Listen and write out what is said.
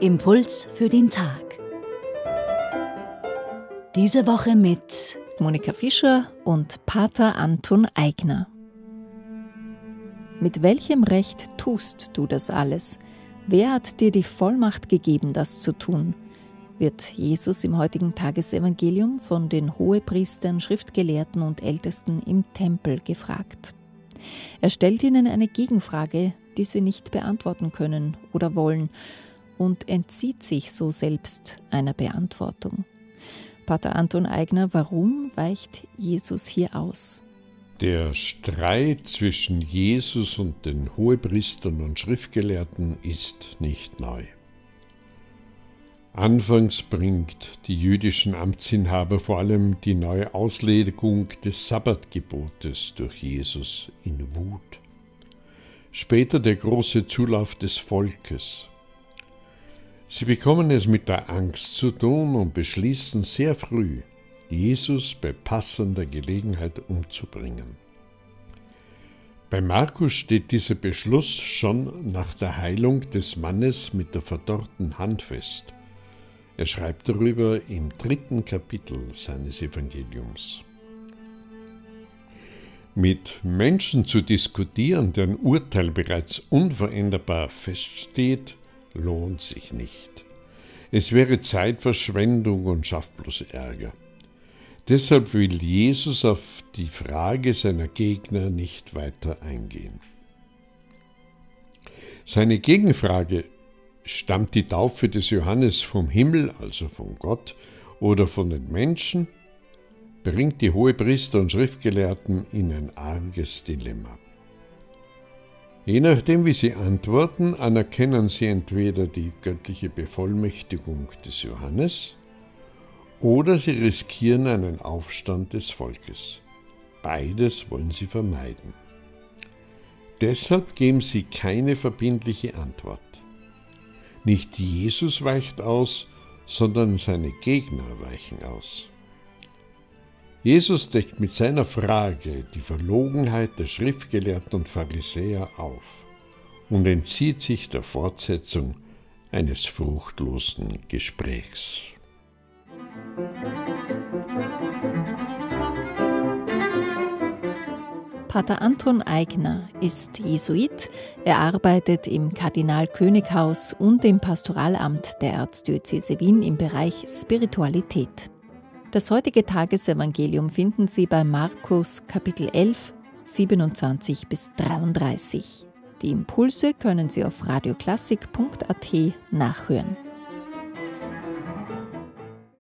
Impuls für den Tag. Diese Woche mit Monika Fischer und Pater Anton Eigner. Mit welchem Recht tust du das alles? Wer hat dir die Vollmacht gegeben, das zu tun? Wird Jesus im heutigen Tagesevangelium von den Hohepriestern, Schriftgelehrten und Ältesten im Tempel gefragt. Er stellt ihnen eine Gegenfrage, die sie nicht beantworten können oder wollen, und entzieht sich so selbst einer Beantwortung. Pater Anton Eigner, warum weicht Jesus hier aus? Der Streit zwischen Jesus und den Hohepriestern und Schriftgelehrten ist nicht neu. Anfangs bringt die jüdischen Amtsinhaber vor allem die neue Auslegung des Sabbatgebotes durch Jesus in Wut. Später der große Zulauf des Volkes. Sie bekommen es mit der Angst zu tun und beschließen sehr früh, Jesus bei passender Gelegenheit umzubringen. Bei Markus steht dieser Beschluss schon nach der Heilung des Mannes mit der verdorrten Hand fest. Er schreibt darüber im dritten Kapitel seines Evangeliums. Mit Menschen zu diskutieren, deren Urteil bereits unveränderbar feststeht, lohnt sich nicht. Es wäre Zeitverschwendung und schafft bloß Ärger. Deshalb will Jesus auf die Frage seiner Gegner nicht weiter eingehen. Seine Gegenfrage, stammt die Taufe des Johannes vom Himmel, also von Gott, oder von den Menschen, bringt die Hohepriester und Schriftgelehrten in ein arges Dilemma. Je nachdem, wie sie antworten, anerkennen sie entweder die göttliche Bevollmächtigung des Johannes oder sie riskieren einen Aufstand des Volkes. Beides wollen sie vermeiden. Deshalb geben sie keine verbindliche Antwort. Nicht Jesus weicht aus, sondern seine Gegner weichen aus. Jesus deckt mit seiner Frage die Verlogenheit der Schriftgelehrten und Pharisäer auf und entzieht sich der Fortsetzung eines fruchtlosen Gesprächs. Pater Anton Eigner ist Jesuit. Er arbeitet im Kardinal-König-Haus und im Pastoralamt der Erzdiözese Wien im Bereich Spiritualität. Das heutige Tagesevangelium finden Sie bei Markus Kapitel 11, 27 bis 33. Die Impulse können Sie auf radioklassik.at nachhören.